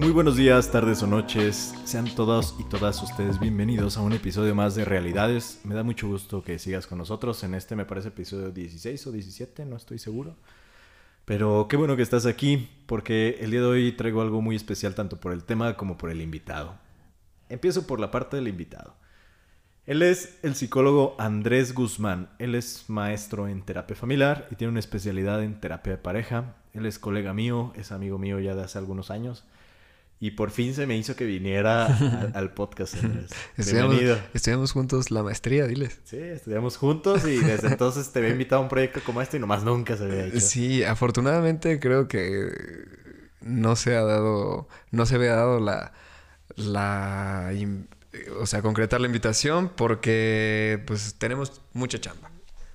Muy buenos días, tardes o noches. Sean todos y todas ustedes bienvenidos a un episodio más de Realidades. Me da mucho gusto que sigas con nosotros. En este me parece episodio 16 o 17, no estoy seguro. Pero qué bueno que estás aquí porque el día de hoy traigo algo muy especial tanto por el tema como por el invitado. Empiezo por la parte del invitado. Él es el psicólogo Andrés Guzmán. Él es maestro en terapia familiar y tiene una especialidad en terapia de pareja. Él es colega mío, es amigo mío ya de hace algunos años. Y por fin se me hizo que viniera al, podcast, Andrés. Bienvenido. Estudiamos juntos la maestría, diles. Sí, estudiamos juntos y desde entonces te había invitado a un proyecto como este y nomás nunca se había hecho. Sí, afortunadamente creo que no se ha dado, no se había dado la, la, o sea, concretar la invitación porque pues tenemos mucha chamba.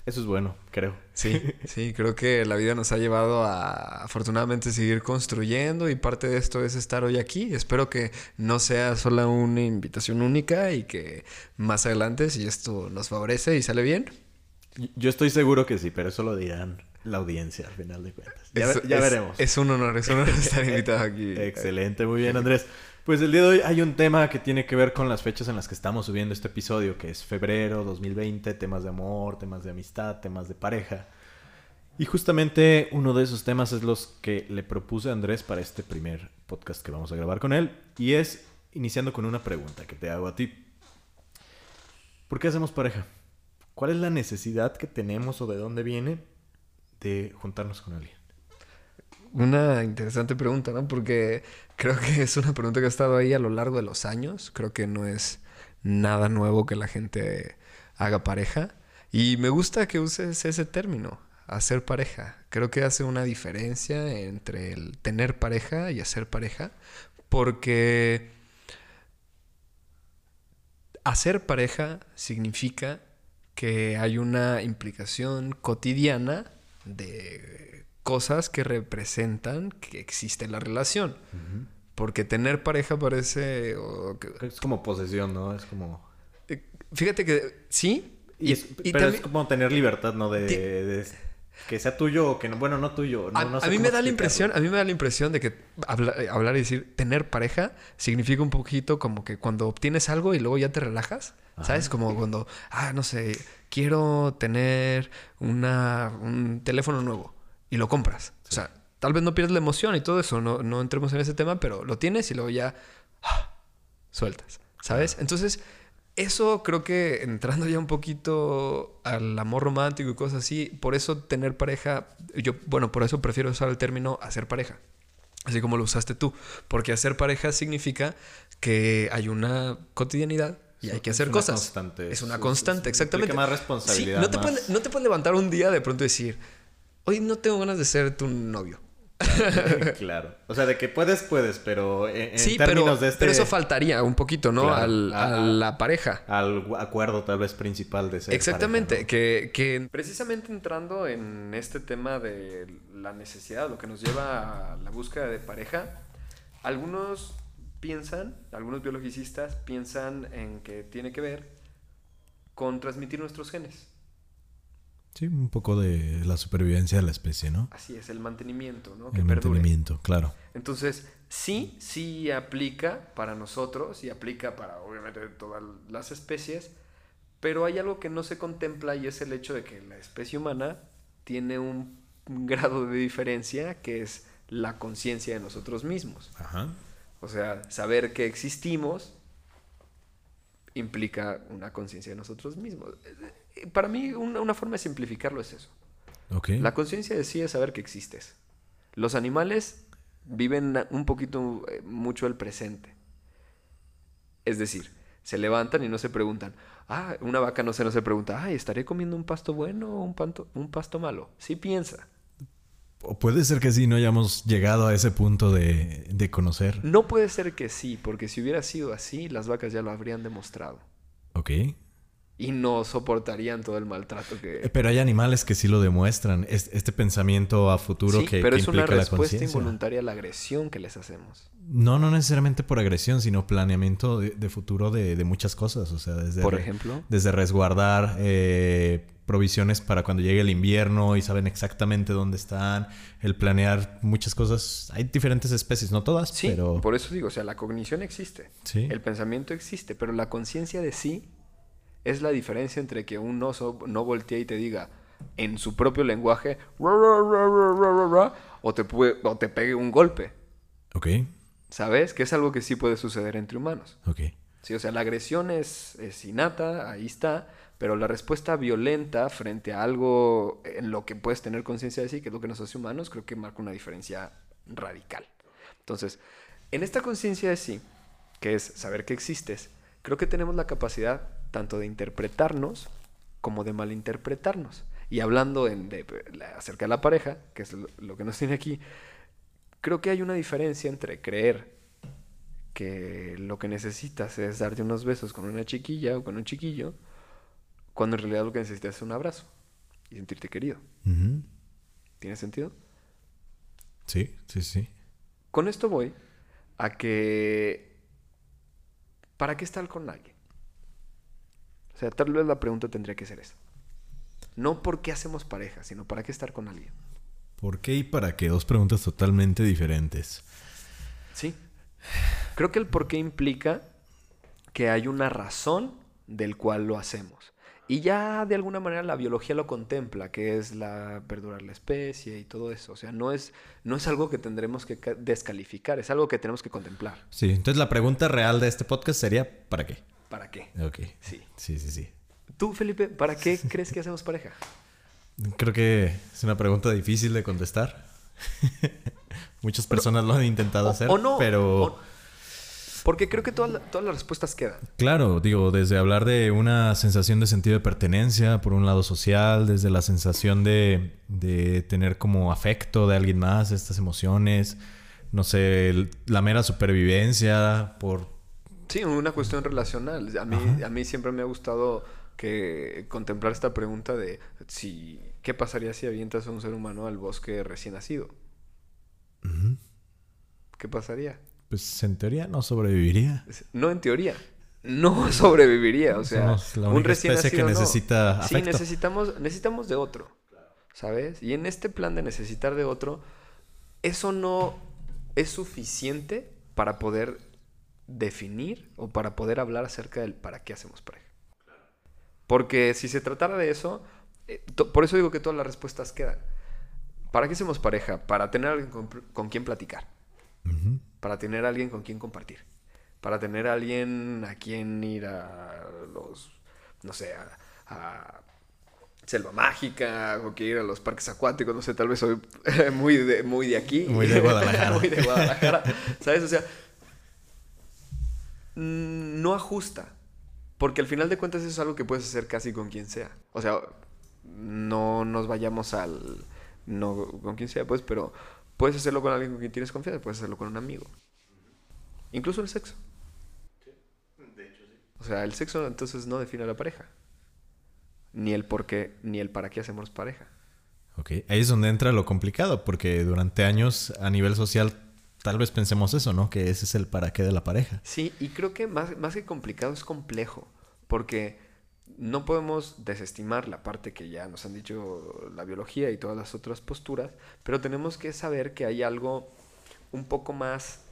Eso es bueno, creo. Sí, sí, creo que la vida nos ha llevado a afortunadamente seguir construyendo y parte de esto es estar hoy aquí. Espero que no sea solo una invitación única y que más adelante, si esto nos favorece y sale bien. Yo estoy seguro que sí, pero eso lo dirán la audiencia al final de cuentas. Ya, veremos. Es un honor, es un honor estar invitado aquí. Excelente, muy bien, Andrés. Pues el día de hoy hay un tema que tiene que ver con las fechas en las que estamos subiendo este episodio, que es febrero 2020, temas de amor, temas de amistad, temas de pareja. Y justamente uno de esos temas es los que le propuse a Andrés para este primer podcast que vamos a grabar con él. Y es iniciando con una pregunta que te hago a ti. ¿Por qué hacemos pareja? ¿Cuál es la necesidad que tenemos o de dónde viene de juntarnos con alguien? Una interesante pregunta, ¿no? Porque creo que es una pregunta que ha estado ahí a lo largo de los años. Creo que no es nada nuevo que la gente haga pareja. Y me gusta que uses ese término, hacer pareja. Creo que hace una diferencia entre el tener pareja y hacer pareja. Porque hacer pareja significa que hay una implicación cotidiana de cosas que representan que existe la relación. Porque tener pareja parece... Es como posesión, ¿no? Es como... Eh, fíjate que sí. Y, pero es como tener libertad, ¿no? De, que sea tuyo o que no... Bueno, no tuyo. a, mí me da la impresión, a mí me da la impresión de que hablar y decir tener pareja significa un poquito como que cuando obtienes algo y luego ya te relajas. ¿Sabes? Como cuando, ah, no sé, quiero tener una, un teléfono nuevo y lo compras. O sea, tal vez no pierdes la emoción y todo eso, no, no entremos en ese tema, pero lo tienes y luego ya ¡ah! sueltas, ¿sabes? Entonces, eso creo que entrando ya un poquito al amor romántico y cosas así, por eso tener pareja, yo, bueno, por eso prefiero usar el término hacer pareja. Así como lo usaste tú. Porque hacer pareja significa que hay una cotidianidad y hay que hacer cosas. Constante. Es una constante, exactamente. más responsabilidad. no, te Puedes, no te puedes levantar un día de pronto y decir, hoy no tengo ganas de ser tu novio. claro. O sea, de que puedes, puedes, pero en, términos de este... Pero eso faltaría un poquito, ¿no? Al, a, la pareja. Al acuerdo tal vez principal de ser Exactamente. que, que precisamente entrando en este tema de la necesidad, lo que nos lleva a la búsqueda de pareja, algunos piensan, algunos biologicistas piensan en que tiene que ver con transmitir nuestros genes. Sí, un poco de la supervivencia de la especie, ¿no? Así es, el mantenimiento, ¿no? el mantenimiento, claro. Entonces, sí, sí aplica para nosotros y aplica para, obviamente, todas las especies, pero hay algo que no se contempla y es el hecho de que la especie humana tiene un, grado de diferencia que es la conciencia de nosotros mismos. Ajá. O sea, saber que existimos implica una conciencia de nosotros mismos para mí una, forma de simplificarlo es eso. La conciencia de sí es saber que existes. Los animales viven un poquito, eh, mucho el presente. Es decir, se levantan y no se preguntan, ah, una vaca no se, no se pregunta, ay, ¿estaré comiendo un pasto bueno o un, un pasto malo? Sí piensa. O puede ser que sí, no hayamos llegado a ese punto de, de conocer. No puede ser que sí, porque si hubiera sido así, las vacas ya lo habrían demostrado. Ok. Y no soportarían todo el maltrato Eh, que... Pero hay animales que sí lo demuestran. Es- Este pensamiento a futuro Sí, que, pero que es una implica la respuesta involuntaria a la agresión que les hacemos. No, no necesariamente por agresión, sino planeamiento de, de futuro de, de muchas cosas. O sea, desde, Por ejemplo. desde resguardar eh, provisiones para cuando llegue el invierno y saben exactamente dónde están, el planear muchas cosas. Hay diferentes especies, no todas, Sí, pero... por eso digo, o sea, la cognición existe. Sí. El pensamiento existe, pero la conciencia de sí es la diferencia entre que un oso no voltee y te diga en su propio lenguaje o te, puede- o te pegue un golpe, Ok, ¿sabes? Que es algo que sí puede suceder entre humanos. ok. Sí, o sea, la agresión es, es innata, ahí está, pero la respuesta violenta frente a algo en lo que puedes tener conciencia de sí, que es lo que nos hace humanos, creo que marca una diferencia radical. Entonces, en esta conciencia de sí, que es saber que existes, creo que tenemos la capacidad tanto de interpretarnos como de malinterpretarnos. Y hablando en- de- acerca de la pareja, que es lo, que nos tiene aquí, creo que hay una diferencia entre creer que lo que necesitas es darte unos besos con una chiquilla o con un chiquillo, cuando en realidad lo que necesitas es un abrazo y sentirte querido. ¿Tiene sentido? Sí, sí, sí. Con esto voy a que... ¿Para qué estar con alguien? O sea, tal vez la pregunta tendría que ser esa. No por qué hacemos pareja, sino para qué estar con alguien. ¿Por qué y para qué? Dos preguntas totalmente diferentes. Sí. Creo que el por qué implica que hay una razón del cual lo hacemos. Y ya de alguna manera la biología lo contempla, que es la perdurar la especie y todo eso. O sea, no es, no es algo que tendremos que ca- descalificar, es algo que tenemos que contemplar. Sí, entonces la pregunta real de este podcast sería ¿para qué? ¿Para qué? Ok. Sí. Sí, sí, sí. Tú, Felipe, ¿para qué crees que hacemos pareja? Creo que es una pregunta difícil de contestar. Muchas personas lo han intentado O- hacer, o no. pero o- porque creo que todas, todas las respuestas quedan. claro, digo, desde hablar de una sensación de sentido de pertenencia, por un lado social, desde la sensación de, de tener como afecto de alguien más, estas emociones, no sé, la mera supervivencia, por... Sí, una cuestión relacional. A mí, Ajá. a mí siempre me ha gustado que contemplar esta pregunta de si qué pasaría si avientas a un ser humano al bosque recién nacido. ¿Qué pasaría? Pues en teoría no sobreviviría. No en teoría. No sobreviviría. O sea, un recién especie que nacido no. necesita Sí, necesitamos, necesitamos de otro. ¿Sabes? Y en este plan de necesitar de otro, eso no es suficiente para poder definir o para poder hablar acerca del para qué hacemos pareja. Porque si se tratara de eso, eh, por eso digo que todas las respuestas quedan. ¿Para qué hacemos pareja? Para tener alguien con, con quien platicar, para tener alguien con quien compartir, para tener alguien a quien ir a los, no sé, a, a Selva Mágica, o que ir a los parques acuáticos, no sé, tal vez soy muy de, muy de aquí. Muy de Guadalajara. muy de Guadalajara, ¿sabes? O sea, no ajusta. Porque al final de cuentas eso es algo que puedes hacer casi con quien sea. O sea, no nos vayamos al... No con quien sea, pues, pero puedes hacerlo con alguien con quien tienes confianza, puedes hacerlo con un amigo. Incluso el sexo. O sea, el sexo entonces no define a la pareja. Ni el por qué, ni el para qué hacemos pareja. Ok, ahí es donde entra lo complicado, porque durante años a nivel social tal vez pensemos eso, ¿no? Que ese es el para qué de la pareja. Sí, y creo que más, más que complicado es complejo, porque no podemos desestimar la parte que ya nos han dicho la biología y todas las otras posturas, pero tenemos que saber que hay algo un poco más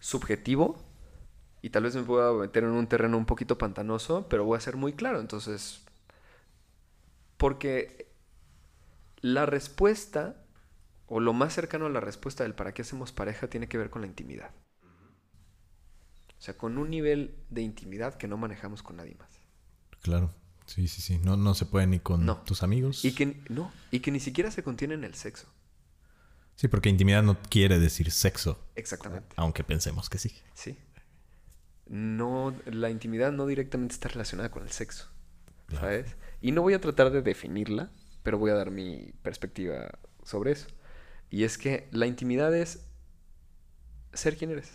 subjetivo y tal vez me pueda meter en un terreno un poquito pantanoso, pero voy a ser muy claro, entonces, porque la respuesta o lo más cercano a la respuesta del para qué hacemos pareja tiene que ver con la intimidad. O sea, con un nivel de intimidad que no manejamos con nadie más. Claro, sí, sí, sí. No, no se puede ni con No. tus amigos. Y que, no, y que ni siquiera se contiene en el sexo. Sí, porque intimidad no quiere decir sexo, Exactamente. aunque pensemos que sí. Sí. No, la intimidad no directamente está relacionada con el sexo. Claro. ¿Sabes? Y no voy a tratar de definirla, pero voy a dar mi perspectiva sobre eso. Y es que la intimidad es ser quien eres.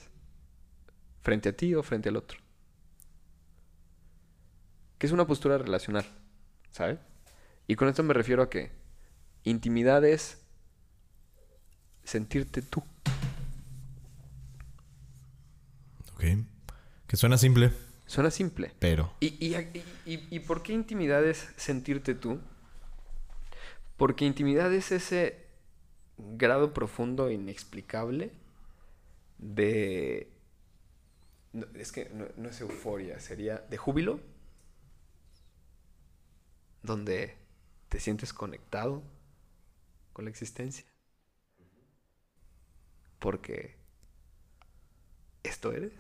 Frente a ti o frente al otro. Que es una postura relacional, ¿sabes? Y con esto me refiero a que intimidad es sentirte tú. Ok. Que suena simple, Suena simple. pero... ¿Y, y, y- y por qué intimidad es sentirte tú? Porque intimidad es ese grado profundo inexplicable de... no, es que no, no es euforia, sería de júbilo, donde te sientes conectado con la existencia. Porque esto eres.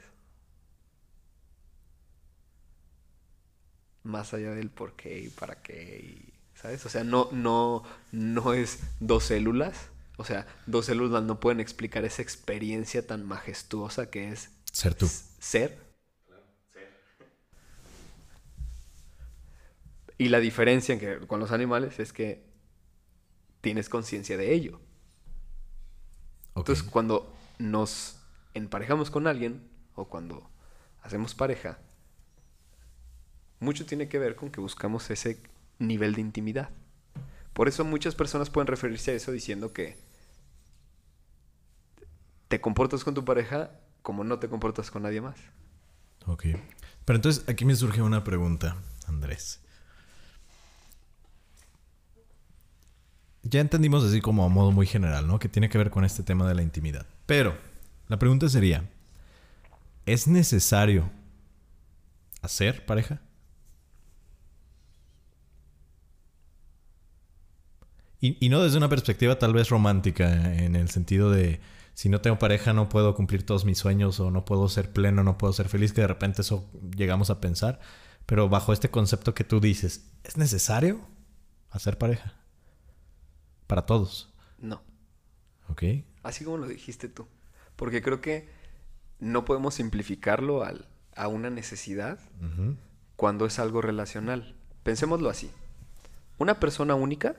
más allá del por qué y para qué y, ¿sabes? O sea, no, no, no es dos células. O sea, dos células no pueden explicar esa experiencia tan majestuosa que es Ser tú. ser. Y la diferencia en que, con los animales es que tienes conciencia de ello. Entonces, cuando nos emparejamos con alguien o cuando hacemos pareja, mucho tiene que ver con que buscamos ese nivel de intimidad. Por eso muchas personas pueden referirse a eso diciendo que te comportas con tu pareja como no te comportas con nadie más. Ok. Pero entonces aquí me surge una pregunta, Andrés. Ya entendimos así como a modo muy general, ¿no? Que tiene que ver con este tema de la intimidad. Pero la pregunta sería, ¿es necesario hacer pareja? Y, y no desde una perspectiva tal vez romántica, en el sentido de si no tengo pareja no puedo cumplir todos mis sueños o no puedo ser pleno, no puedo ser feliz, que de repente eso llegamos a pensar. Pero bajo este concepto que tú dices, ¿es necesario hacer pareja? Para todos. No. ¿Ok? Así como lo dijiste tú. Porque creo que no podemos simplificarlo al- a una necesidad cuando es algo relacional. Pensémoslo así. Una persona única,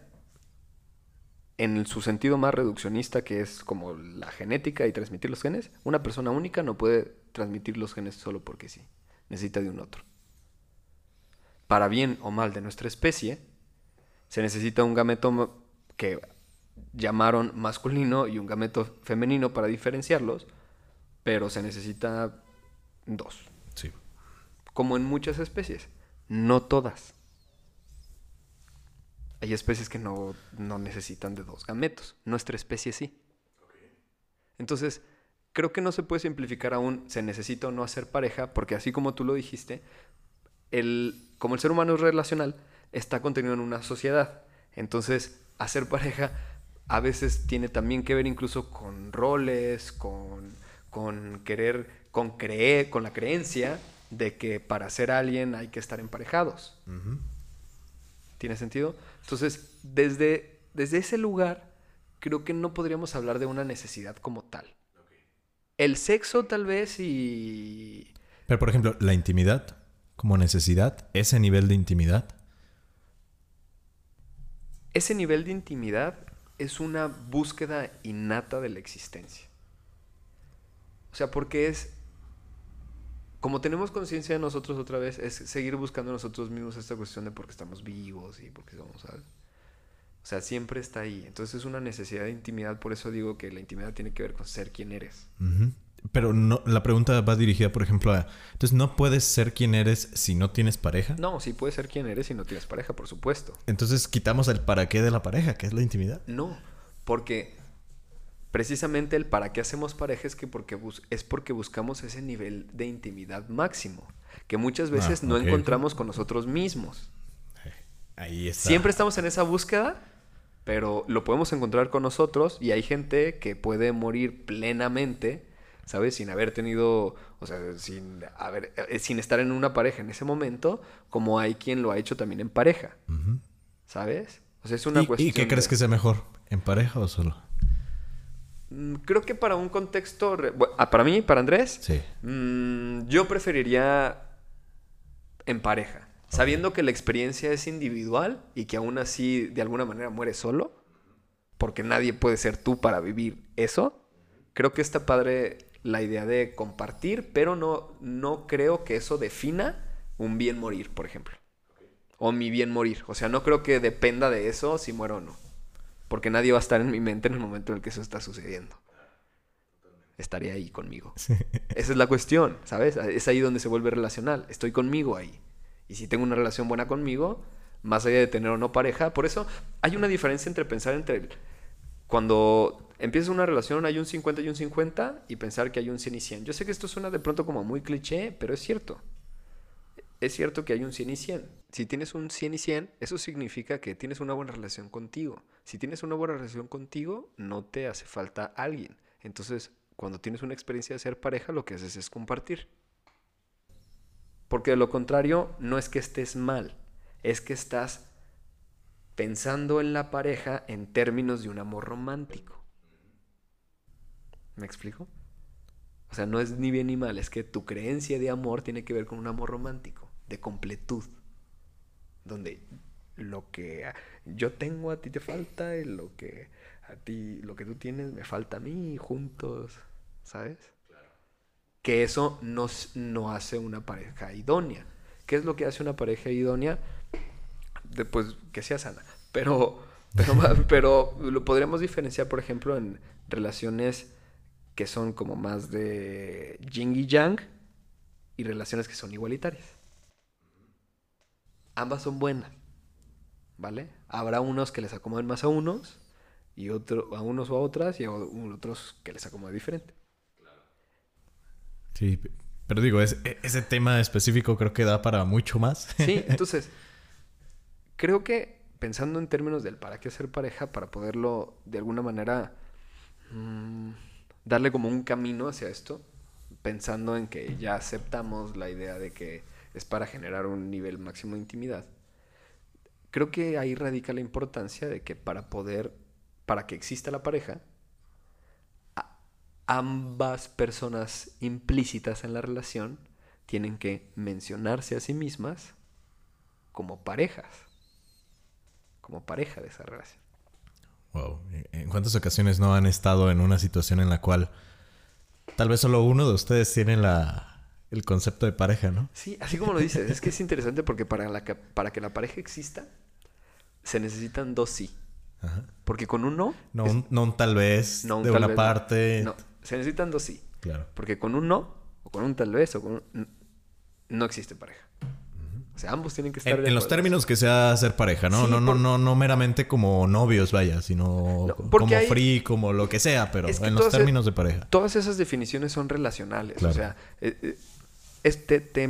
en su sentido más reduccionista, que es como la genética y transmitir los genes, una persona única no puede transmitir los genes solo porque sí. Necesita de un otro. Para bien o mal de nuestra especie, se necesita un gameto que llamaron masculino y un gameto femenino para diferenciarlos, pero se necesita dos Sí. como en muchas especies. No todas. Hay especies que no, no necesitan de dos gametos. Nuestra especie sí. Entonces, creo que no se puede simplificar aún se necesita o no hacer pareja, porque así como tú lo dijiste, el, como el ser humano es relacional, está contenido en una sociedad. Entonces, hacer pareja a veces tiene también que ver incluso con roles, con, con querer, con creer, con la creencia de que para ser alguien hay que estar emparejados. ¿Tiene sentido? Entonces, desde, desde ese lugar, creo que no podríamos hablar de una necesidad como tal. El sexo tal vez y... Pero por ejemplo, la intimidad como necesidad, ese nivel de intimidad. Ese nivel de intimidad es una búsqueda innata de la existencia. O sea, porque es... Como tenemos conciencia de nosotros otra vez, es seguir buscando nosotros mismos esta cuestión de por qué estamos vivos y por qué somos... ¿sabes? O sea, siempre está ahí. Entonces es una necesidad de intimidad, por eso digo que la intimidad tiene que ver con ser quien eres. Pero no, la pregunta va dirigida, por ejemplo, a... Entonces, ¿no puedes ser quien eres si no tienes pareja? No, sí puedes ser quien eres si no tienes pareja, por supuesto. Entonces quitamos el para qué de la pareja, que es la intimidad. No, porque precisamente el para qué hacemos pareja es que porque bus- es porque buscamos ese nivel de intimidad máximo, que muchas veces Ah, no ok. encontramos con nosotros mismos. Ahí está. Siempre estamos en esa búsqueda, pero lo podemos encontrar con nosotros y hay gente que puede morir plenamente, ¿sabes? Sin haber tenido, o sea, sin, haber, eh, sin estar en una pareja en ese momento, como hay quien lo ha hecho también en pareja. ¿sabes? O sea, es una ¿Y, cuestión. y qué crees que sea mejor? ¿En pareja o solo? Mm, Creo que para un contexto, ah, para mí, para Andrés, Sí. mm, yo preferiría en pareja, sabiendo que la experiencia es individual y que aún así de alguna manera muere solo. porque nadie puede ser tú para vivir eso, creo que está padre la idea de compartir, pero no, no creo que eso defina un bien morir, por ejemplo. O mi bien morir. O sea, no creo que dependa de eso si muero o no. Porque nadie va a estar en mi mente en el momento en el que eso está sucediendo. Estaría ahí conmigo. Esa es la cuestión, ¿sabes? Es ahí donde se vuelve relacional. Estoy conmigo ahí. Y si tengo una relación buena conmigo, más allá de tener o no pareja, por eso hay una diferencia entre pensar entre cuando empiezas una relación hay un 50 y un 50 y pensar que hay un 100 y 100. Yo sé que esto suena de pronto como muy cliché, pero es cierto. Es cierto que hay un 100 y 100. Si tienes un 100 y 100, eso significa que tienes una buena relación contigo. Si tienes una buena relación contigo, no te hace falta alguien. Entonces, cuando tienes una experiencia de ser pareja, lo que haces es compartir. Porque de lo contrario, no es que estés mal, es que estás pensando en la pareja en términos de un amor romántico. ¿Me explico? O sea, no es ni bien ni mal, es que tu creencia de amor tiene que ver con un amor romántico, de completud, donde lo que yo tengo a ti te falta y lo que a ti, lo que tú tienes me falta a mí, juntos, ¿sabes? Que eso no, no hace una pareja idónea. ¿Qué es lo que hace una pareja idónea? Después, que sea sana. Pero, pero, pero lo podríamos diferenciar, por ejemplo, en relaciones que son como más de yin y yang y relaciones que son igualitarias. Ambas son buenas, ¿vale? Habrá unos que les acomoden más a unos y otro, a unos o a otras y a otros que les acomode diferente. Sí, pero digo, e, ese tema específico creo que da para mucho más. Sí, entonces, creo que pensando en términos del para qué ser pareja, para poderlo de alguna manera mm, darle como un camino hacia esto, pensando en que ya aceptamos la idea de que es para generar un nivel máximo de intimidad. Creo que ahí radica la importancia de que para poder, para que exista la pareja, ambas personas implícitas en la relación tienen que mencionarse a sí mismas como parejas, como pareja de esa relación. ¿En cuántas ocasiones no han estado en una situación en la cual tal vez solo uno de ustedes tiene la, el concepto de pareja, ¿no? Sí, así como lo dices, es que es interesante porque para, la, para que la pareja exista se necesitan dos sí. Porque con uno... No, un, no un tal vez de una parte. No. se necesitan dos sí. Claro. Porque con un no, o con un tal vez, o con un... No existe pareja. O sea, ambos tienen que estar. En, los términos que sea ser pareja, ¿no? no, no, no, no meramente como novios, vaya, sino como free, como lo que sea, pero en los términos de pareja. Todas esas definiciones son relacionales. O sea, eh, eh, este te,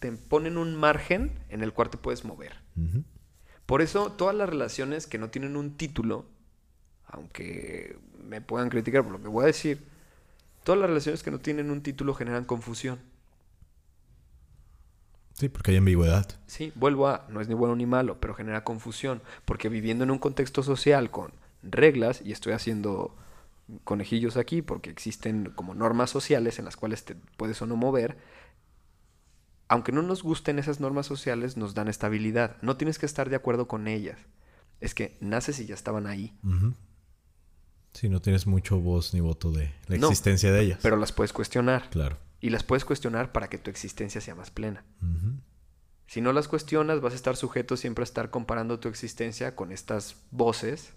te ponen un margen en el cual te puedes mover. Por eso, todas las relaciones que no tienen un título, aunque me puedan criticar por lo que voy a decir, todas las relaciones que no tienen un título generan confusión. Sí, porque hay ambigüedad. Sí, vuelvo a, no es ni bueno ni malo, pero genera confusión, porque viviendo en un contexto social con reglas, y estoy haciendo conejillos aquí porque existen como normas sociales en las cuales te puedes o no mover, aunque no nos gusten esas normas sociales, nos dan estabilidad. No tienes que estar de acuerdo con ellas. Es que naces y ya estaban ahí. Si no tienes mucho voz ni voto de la existencia de ellas. Pero las puedes cuestionar. Claro y las puedes cuestionar para que tu existencia sea más plena. Si no las cuestionas, vas a estar sujeto siempre a estar comparando tu existencia con estas voces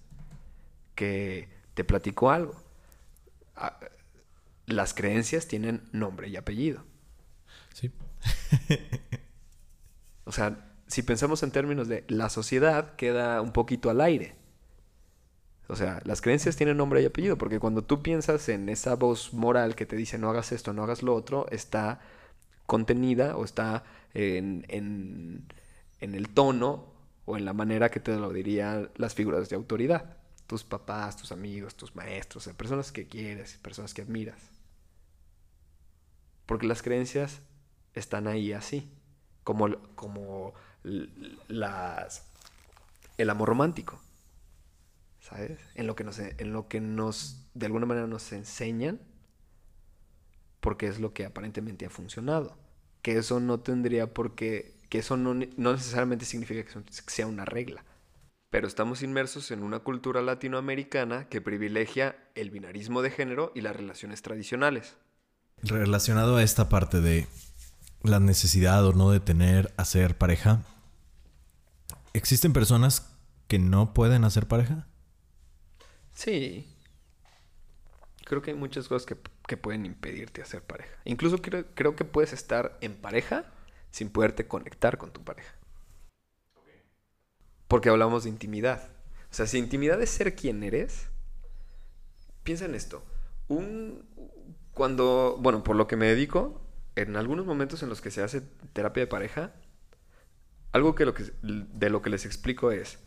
que te platico algo. Ah, las creencias tienen nombre y apellido. Sí. o sea, si pensamos en términos de la sociedad, queda un poquito al aire. O sea, las creencias tienen nombre y apellido, porque cuando tú piensas en esa voz moral que te dice no hagas esto, no hagas lo otro, está contenida o está en, en, el tono o en la manera que te lo dirían las figuras de autoridad. Tus papás, tus amigos, tus maestros, personas que quieres, personas que admiras. Porque las creencias están ahí así, como, como las, el amor romántico. ¿sabes? En lo que nos, en lo que nos, de alguna manera nos enseñan, porque es lo que aparentemente ha funcionado. Que eso no tendría por qué, que eso no, necesariamente significa que sea una regla, Pero estamos inmersos en una cultura latinoamericana que privilegia el binarismo de género y las relaciones tradicionales. Relacionado a esta parte de la necesidad o no de tener, hacer pareja, ¿existen personas que no pueden hacer pareja? Sí. Creo que hay muchas cosas que, que pueden impedirte hacer pareja. Incluso creo, creo que puedes estar en pareja sin poderte conectar con tu pareja. Porque hablamos de intimidad. O sea, si intimidad es ser quien eres, piensa en esto. Un, cuando, bueno, por lo que me dedico, en algunos momentos en los que se hace terapia de pareja, algo que, lo que de lo que les explico es,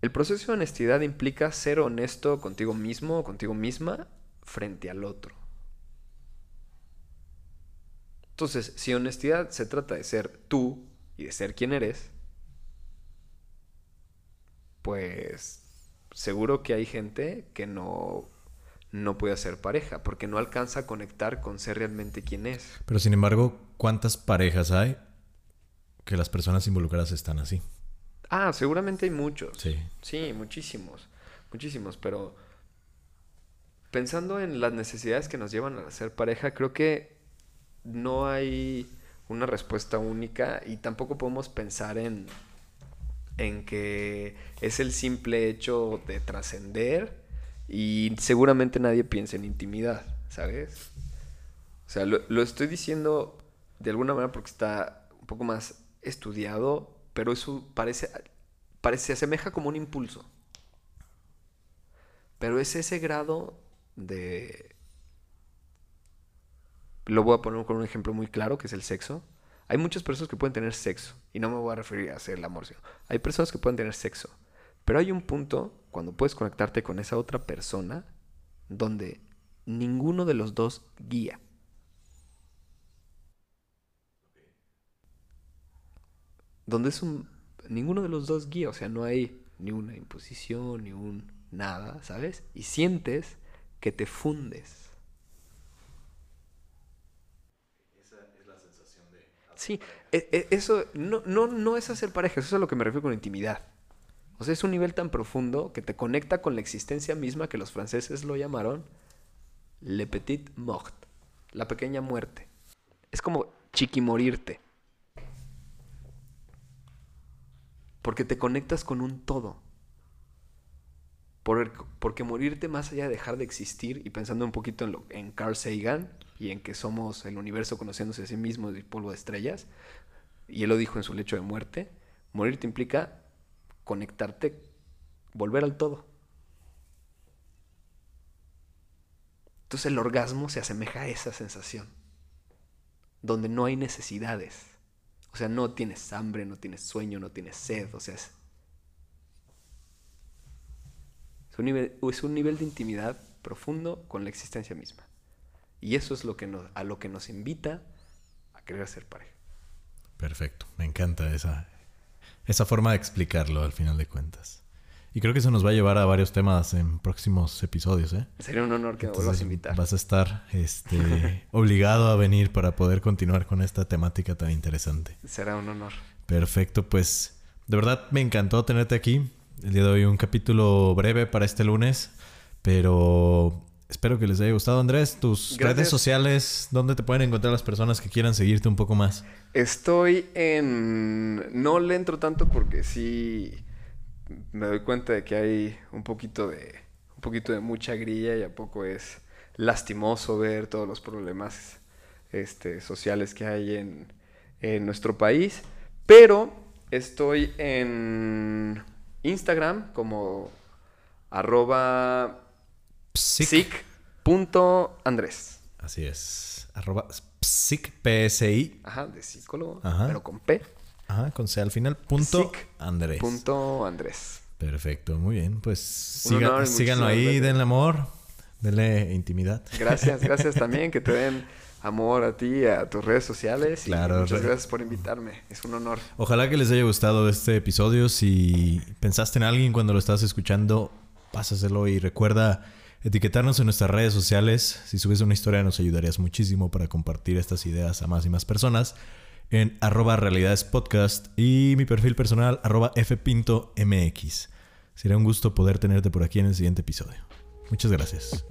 el proceso de honestidad implica ser honesto contigo mismo o contigo misma frente al otro. Entonces, si honestidad se trata de ser tú y de ser quien eres, pues seguro que hay gente que no, no puede hacer pareja porque no alcanza a conectar con ser realmente quien es. Pero sin embargo, ¿cuántas parejas hay que las personas involucradas están así? Ah, seguramente hay muchos. Sí. Sí, muchísimos. Muchísimos, pero pensando en las necesidades que nos llevan a hacer pareja, creo que no hay una respuesta única y tampoco podemos pensar en, en que es el simple hecho de trascender y seguramente nadie piensa en intimidad, ¿sabes? O sea, lo, lo estoy diciendo de alguna manera porque está un poco más estudiado pero eso parece, parece, se asemeja como un impulso. Pero es ese grado de... Lo voy a poner con un ejemplo muy claro, que es el sexo. Hay muchas personas que pueden tener sexo, y no me voy a referir a hacer el amor, sino hay personas que pueden tener sexo. Pero hay un punto cuando puedes conectarte con esa otra persona donde ninguno de los dos guía. donde es un... Ninguno de los dos guía, o sea, no hay ni una imposición, ni un nada, ¿sabes? Y sientes que te fundes. Esa es la sensación de... Sí, e, e, eso no, no, no es hacer pareja, eso es a lo que me refiero con intimidad. O sea, es un nivel tan profundo que te conecta con la existencia misma que los franceses lo llamaron le petit mort, la pequeña muerte. Es como chiquimorirte. Porque te conectas con un todo. porque morirte más allá de dejar de existir y pensando un poquito en, lo, en Carl Sagan y en que somos el universo conociéndose a sí mismo de polvo de estrellas, y él lo dijo en su lecho de muerte, morirte implica conectarte, volver al todo. Entonces el orgasmo se asemeja a esa sensación, donde no hay necesidades. O sea, no tienes hambre, no tienes sueño, no tienes sed. O sea, es, es, un, nivel, es un nivel de intimidad profundo con la existencia misma. Y eso es lo que nos, a lo que nos invita a querer ser pareja. Perfecto, me encanta esa, esa forma de explicarlo al final de cuentas. Y creo que eso nos va a llevar a varios temas en próximos episodios, ¿eh? Sería un honor que me vuelvas a invitar. Vas a estar este, obligado a venir para poder continuar con esta temática tan interesante. Será un honor. Perfecto, pues de verdad me encantó tenerte aquí. El día de hoy un capítulo breve para este lunes, pero espero que les haya gustado. Andrés, tus redes sociales, ¿dónde te pueden encontrar las personas que quieran seguirte un poco más? Estoy en... No le entro tanto porque sí me doy cuenta de que hay un poquito de, un poquito de mucha grilla y a poco es lastimoso ver todos los problemas este, sociales que hay en, en nuestro país. Pero estoy en Instagram como arroba psic.andrés. Así es. Arroba psic, PSI. Ajá, de psicólogo, pero con P. Ajá, con C al final. Punto Andrés. Punto Andrés. Perfecto, muy bien. Pues síganlo ahí, denle amor, denle intimidad. Gracias, gracias también que te den amor a ti, a tus redes sociales. Claro. muchas gracias por invitarme. Es un honor. Ojalá que les haya gustado este episodio. Si pensaste en alguien cuando lo estás escuchando, pásaselo y recuerda etiquetarnos en nuestras redes sociales. Si subes una historia nos ayudarías muchísimo para compartir estas ideas a más y más personas. en arroba realidades podcast y mi perfil personal arroba fpintomx. Será un gusto poder tenerte por aquí en el siguiente episodio. Muchas gracias.